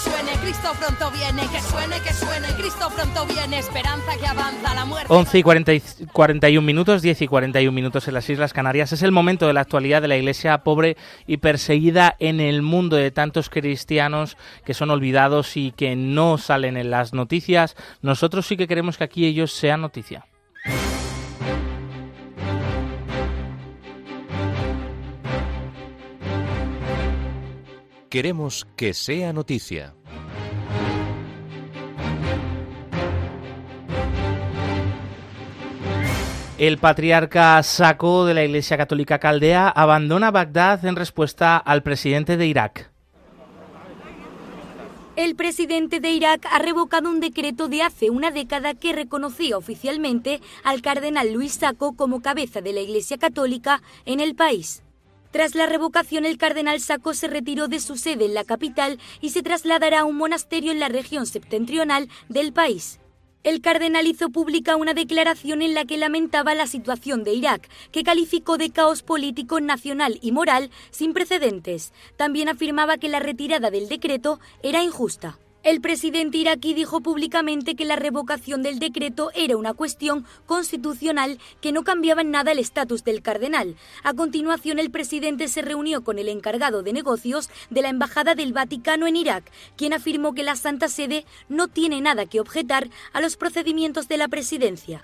suene, Cristo pronto viene, que suene, que suene, Cristo viene, esperanza que avanza, la muerte. 11 y 41 minutos, 10 y 41 minutos en las Islas Canarias. Es el momento de la actualidad de la iglesia pobre y perseguida en el mundo de tantos cristianos que son olvidados y que no salen en las noticias. Nosotros sí que queremos que aquí ellos sean noticia. Queremos que sea noticia. El patriarca Saco de la Iglesia Católica Caldea abandona Bagdad en respuesta al presidente de Irak. El presidente de Irak ha revocado un decreto de hace una década que reconocía oficialmente al cardenal Luis Saco como cabeza de la Iglesia Católica en el país. Tras la revocación, el cardenal Sacco se retiró de su sede en la capital y se trasladará a un monasterio en la región septentrional del país. El cardenal hizo pública una declaración en la que lamentaba la situación de Irak, que calificó de caos político, nacional y moral sin precedentes. También afirmaba que la retirada del decreto era injusta. El presidente iraquí dijo públicamente que la revocación del decreto era una cuestión constitucional que no cambiaba en nada el estatus del cardenal. A continuación, el presidente se reunió con el encargado de negocios de la Embajada del Vaticano en Irak, quien afirmó que la Santa Sede no tiene nada que objetar a los procedimientos de la presidencia.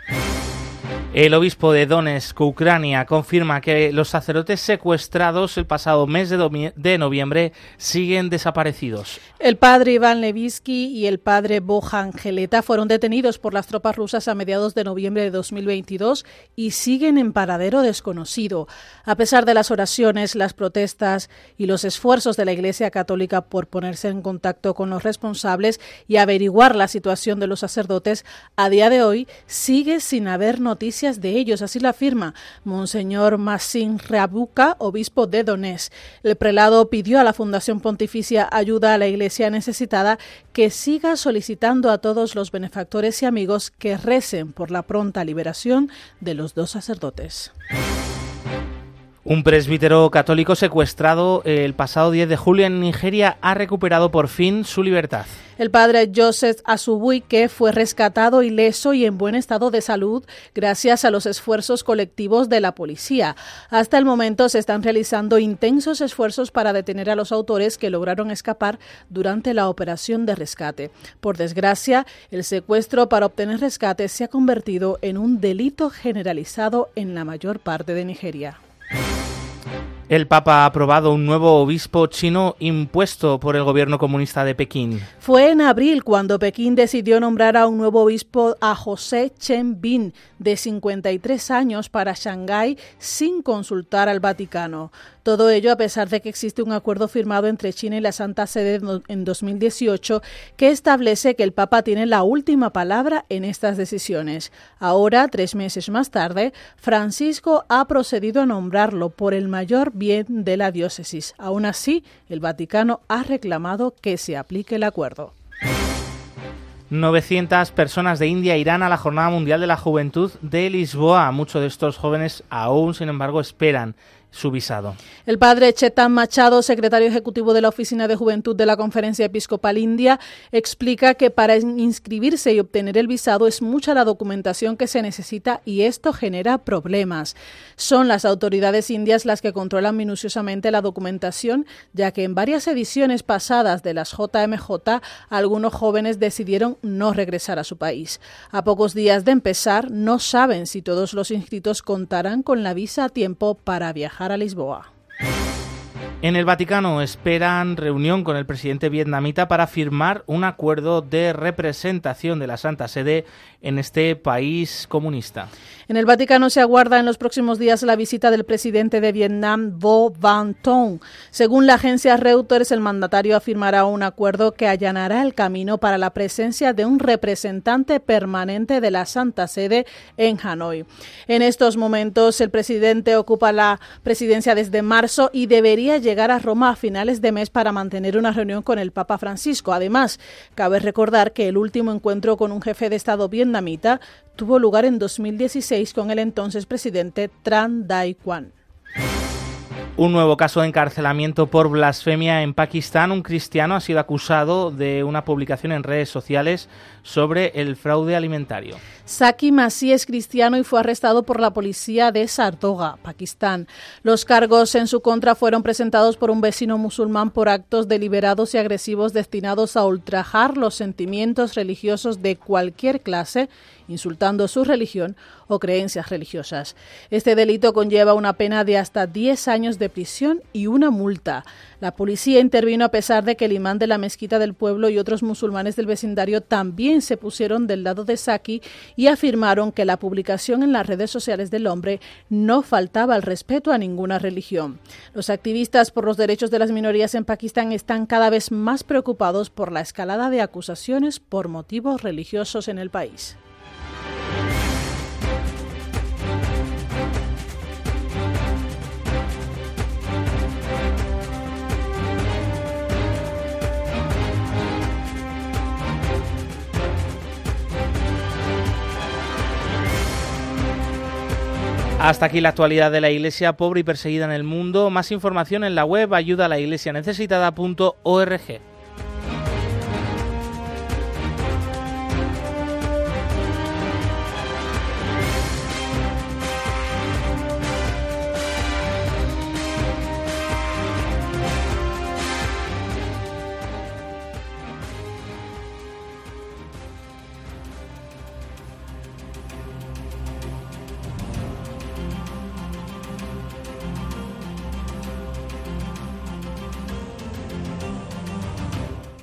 El obispo de Donetsk, Ucrania, confirma que los sacerdotes secuestrados el pasado mes de, noviembre siguen desaparecidos. El padre Iván Levitsky y el padre Bojan Geleta fueron detenidos por las tropas rusas a mediados de noviembre de 2022 y siguen en paradero desconocido. A pesar de las oraciones, las protestas y los esfuerzos de la Iglesia Católica por ponerse en contacto con los responsables y averiguar la situación de los sacerdotes, a día de hoy sigue sin haber noticias de ellos, así lo afirma Monseñor Massin Rabuca, obispo de Donés. El prelado pidió a la Fundación Pontificia Ayuda a la Iglesia Necesitada que siga solicitando a todos los benefactores y amigos que recen por la pronta liberación de los dos sacerdotes. Un presbítero católico secuestrado el pasado 10 de julio en Nigeria ha recuperado por fin su libertad. El padre Joseph Asubuike fue rescatado ileso y en buen estado de salud gracias a los esfuerzos colectivos de la policía. Hasta el momento se están realizando intensos esfuerzos para detener a los autores que lograron escapar durante la operación de rescate. Por desgracia, el secuestro para obtener rescate se ha convertido en un delito generalizado en la mayor parte de Nigeria. El Papa ha aprobado un nuevo obispo chino impuesto por el gobierno comunista de Pekín. Fue en abril cuando Pekín decidió nombrar a un nuevo obispo a José Chen Bin, de 53 años, para Shanghái sin consultar al Vaticano. Todo ello a pesar de que existe un acuerdo firmado entre China y la Santa Sede en 2018 que establece que el Papa tiene la última palabra en estas decisiones. Ahora, tres meses más tarde, Francisco ha procedido a nombrarlo por el mayor bien de la diócesis. Aún así, el Vaticano ha reclamado que se aplique el acuerdo. 900 personas de India irán a la Jornada Mundial de la Juventud de Lisboa. Muchos de estos jóvenes aún, sin embargo, esperan El padre Chetan Machado, secretario ejecutivo de la Oficina de Juventud de la Conferencia Episcopal India, explica que para inscribirse y obtener el visado es mucha la documentación que se necesita y esto genera problemas. Son las autoridades indias las que controlan minuciosamente la documentación, ya que en varias ediciones pasadas de las JMJ algunos jóvenes decidieron no regresar a su país. A pocos días de empezar, no saben si todos los inscritos contarán con la visa a tiempo para viajar a Lisboa. En el Vaticano esperan reunión con el presidente vietnamita para firmar un acuerdo de representación de la Santa Sede en este país comunista. En el Vaticano se aguarda en los próximos días la visita del presidente de Vietnam, Vo Van Tong. Según la agencia Reuters, el mandatario afirmará un acuerdo que allanará el camino para la presencia de un representante permanente de la Santa Sede en Hanoi. En estos momentos, el presidente ocupa la presidencia desde marzo y debería llegar a Roma a finales de mes para mantener una reunión con el Papa Francisco. Además, cabe recordar que el último encuentro con un jefe de Estado vietnamita tuvo lugar en 2016 con el entonces presidente Tran Dai Quan. Un nuevo caso de encarcelamiento por blasfemia en Pakistán. Un cristiano ha sido acusado de una publicación en redes sociales sobre el fraude alimentario. Saki Masih es cristiano y fue arrestado por la policía de Sardoga, Pakistán. Los cargos en su contra fueron presentados por un vecino musulmán por actos deliberados y agresivos destinados a ultrajar los sentimientos religiosos de cualquier clase, insultando su religión o creencias religiosas. Este delito conlleva una pena de hasta 10 años de prisión y una multa. La policía intervino a pesar de que el imán de la mezquita del pueblo y otros musulmanes del vecindario también se pusieron del lado de Saki y afirmaron que la publicación en las redes sociales del hombre no faltaba al respeto a ninguna religión. Los activistas por los derechos de las minorías en Pakistán están cada vez más preocupados por la escalada de acusaciones por motivos religiosos en el país. Hasta aquí la actualidad de la Iglesia pobre y perseguida en el mundo. Más información en la web ayuda a la iglesia.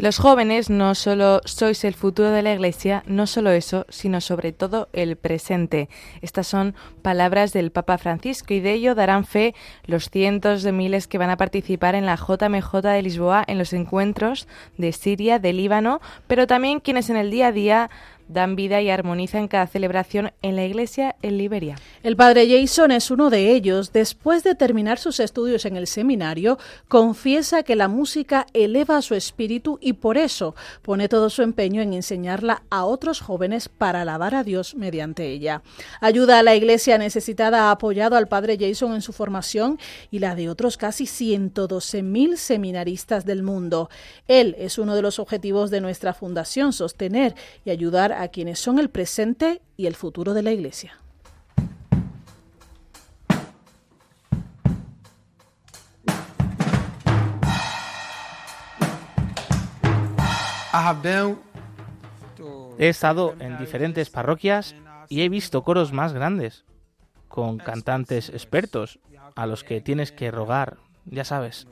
Los jóvenes no solo sois el futuro de la Iglesia, no solo eso, sino sobre todo el presente. Estas son palabras del Papa Francisco y de ello darán fe los cientos de miles que van a participar en la JMJ de Lisboa en los encuentros de Siria, de Líbano, pero también quienes en el día a día dan vida y armonizan cada celebración en la iglesia en Liberia. El padre Jason es uno de ellos. Después de terminar sus estudios en el seminario, confiesa que la música eleva su espíritu y por eso pone todo su empeño en enseñarla a otros jóvenes para alabar a Dios mediante ella. Ayuda a la iglesia necesitada ha apoyado al padre Jason en su formación y la de otros casi 112.000 seminaristas del mundo. Él es uno de los objetivos de nuestra fundación, sostener y ayudar a a quienes son el presente y el futuro de la Iglesia. He estado en diferentes parroquias y he visto coros más grandes, con cantantes expertos, a los que tienes que rogar, ya sabes.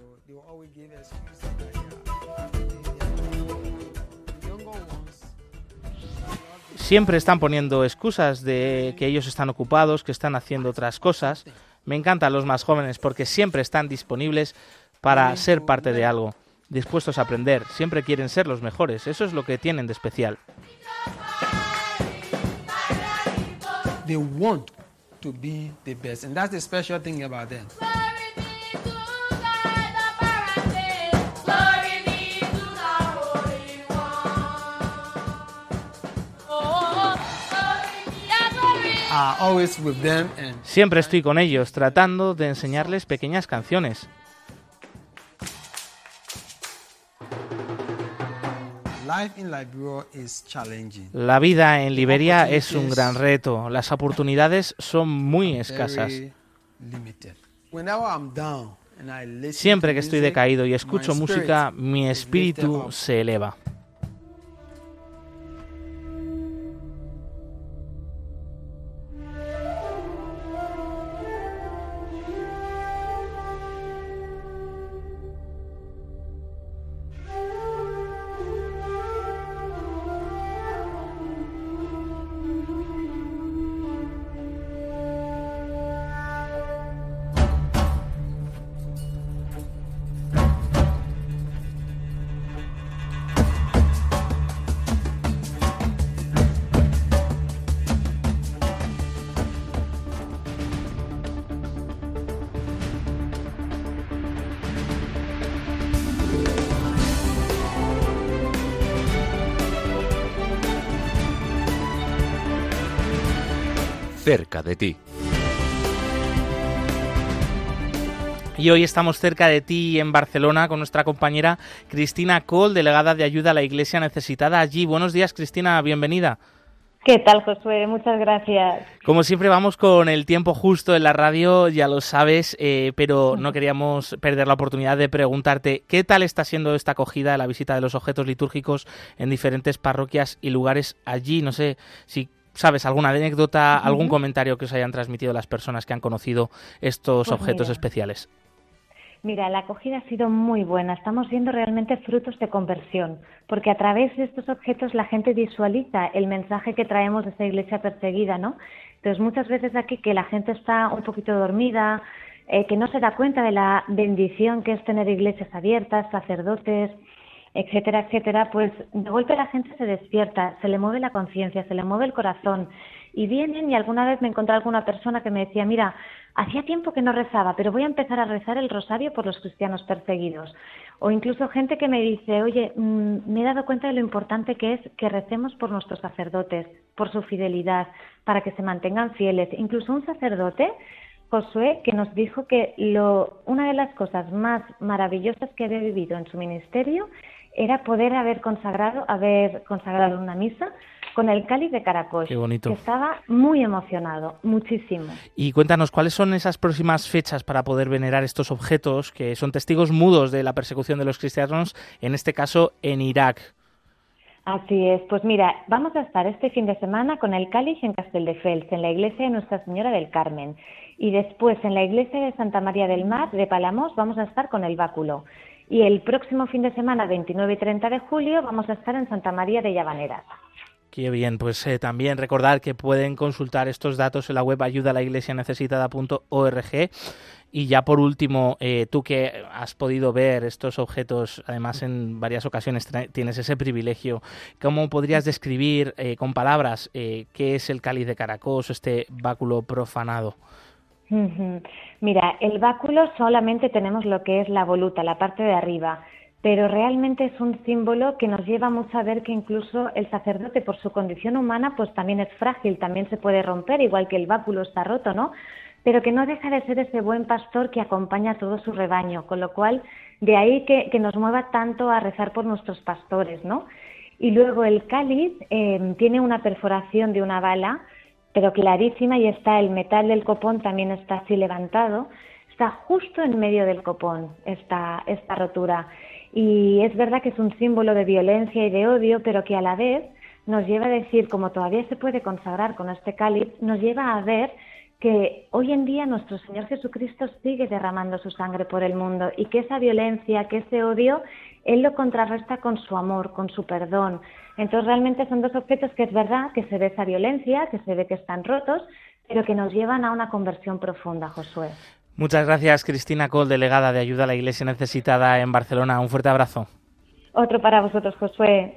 Siempre están poniendo excusas de que ellos están ocupados, que están haciendo otras cosas. Me encantan los más jóvenes porque siempre están disponibles para ser parte de algo, dispuestos a aprender, siempre quieren ser los mejores, eso es lo que tienen de especial. They want to be the best, and that's the special thing about them. Siempre estoy con ellos, tratando de enseñarles pequeñas canciones. La vida en Liberia es un gran reto. Las oportunidades son muy escasas. Siempre que estoy decaído y escucho música, mi espíritu se eleva. Cerca de ti. Y hoy estamos cerca de ti en Barcelona con nuestra compañera Cristina Cole, delegada de ayuda a la Iglesia necesitada allí. Buenos días, Cristina, bienvenida. ¿Qué tal, Josué? Muchas gracias. Como siempre vamos con el tiempo justo en la radio, ya lo sabes, eh, pero no queríamos perder la oportunidad de preguntarte qué tal está siendo esta acogida de la visita de los objetos litúrgicos en diferentes parroquias y lugares allí. No sé si sabes alguna anécdota, algún comentario que os hayan transmitido las personas que han conocido estos Pues objetos mira. especiales. Mira, la acogida ha sido muy buena. Estamos viendo realmente frutos de conversión, porque a través de estos objetos la gente visualiza el mensaje que traemos de esta iglesia perseguida, ¿no? Entonces, muchas veces aquí que la gente está un poquito dormida, eh, que no se da cuenta de la bendición que es tener iglesias abiertas, sacerdotes, etcétera, etcétera, pues de golpe la gente se despierta, se le mueve la conciencia, se le mueve el corazón y vienen y alguna vez me encontré alguna persona que me decía, mira, hacía tiempo que no rezaba, pero voy a empezar a rezar el rosario por los cristianos perseguidos. O incluso gente que me dice, oye, mm, me he dado cuenta de lo importante que es que recemos por nuestros sacerdotes, por su fidelidad, para que se mantengan fieles. Incluso un sacerdote Josué, que nos dijo que lo, una de las cosas más maravillosas que había vivido en su ministerio era poder haber consagrado, haber consagrado una misa con el cáliz de Caracol. Qué bonito. Que estaba muy emocionado, muchísimo. Y cuéntanos, ¿cuáles son esas próximas fechas para poder venerar estos objetos que son testigos mudos de la persecución de los cristianos, en este caso en Irak? Así es, pues mira, vamos a estar este fin de semana con el cáliz en Castelldefels, en la iglesia de Nuestra Señora del Carmen. Y después en la iglesia de Santa María del Mar de Palamos vamos a estar con el báculo. Y el próximo fin de semana, 29 y 30 de julio, vamos a estar en Santa María de Llavaneras. Qué bien, pues eh, también recordar que pueden consultar estos datos en la web ayudalaiglesianecesitada.org. Y ya por último, eh, tú que has podido ver estos objetos, además en varias ocasiones tienes ese privilegio, ¿cómo podrías describir eh, con palabras eh, qué es el cáliz de Caracos, este báculo profanado? Mira, el báculo solamente tenemos lo que es la voluta, la parte de arriba, pero realmente es un símbolo que nos lleva mucho a ver que incluso el sacerdote, por su condición humana, pues también es frágil, también se puede romper, igual que el báculo está roto, ¿no? Pero que no deja de ser ese buen pastor que acompaña a todo su rebaño, con lo cual de ahí que, que nos mueva tanto a rezar por nuestros pastores, ¿no? Y luego el cáliz eh, tiene una perforación de una bala, pero clarísima, y está el metal del copón también está así levantado, está justo en medio del copón esta, esta rotura. Y es verdad que es un símbolo de violencia y de odio, pero que a la vez nos lleva a decir, como todavía se puede consagrar con este cáliz, nos lleva a ver que hoy en día nuestro Señor Jesucristo sigue derramando su sangre por el mundo y que esa violencia, que ese odio, Él lo contrarresta con su amor, con su perdón. Entonces realmente son dos objetos que es verdad que se ve esa violencia, que se ve que están rotos, pero que nos llevan a una conversión profunda, Josué. Muchas gracias, Cristina Col, delegada de Ayuda a la Iglesia Necesitada en Barcelona. Un fuerte abrazo. Otro para vosotros, Josué.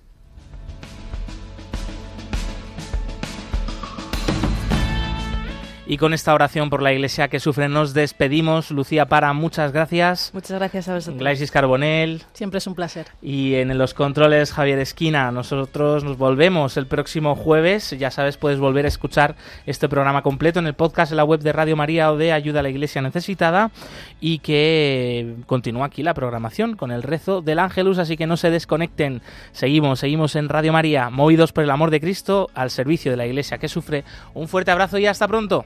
Y con esta oración por la iglesia que sufre nos despedimos. Lucía Para, muchas gracias. Muchas gracias a vosotros. Glaisis Carbonell. Siempre es un placer. Y en los controles Javier Esquina. Nosotros nos volvemos el próximo jueves. Ya sabes, puedes volver a escuchar este programa completo en el podcast en la web de Radio María o de Ayuda a la Iglesia Necesitada. Y que continúa aquí la programación con el rezo del Ángelus. Así que no se desconecten. Seguimos, seguimos en Radio María, movidos por el amor de Cristo al servicio de la iglesia que sufre. Un fuerte abrazo y hasta pronto.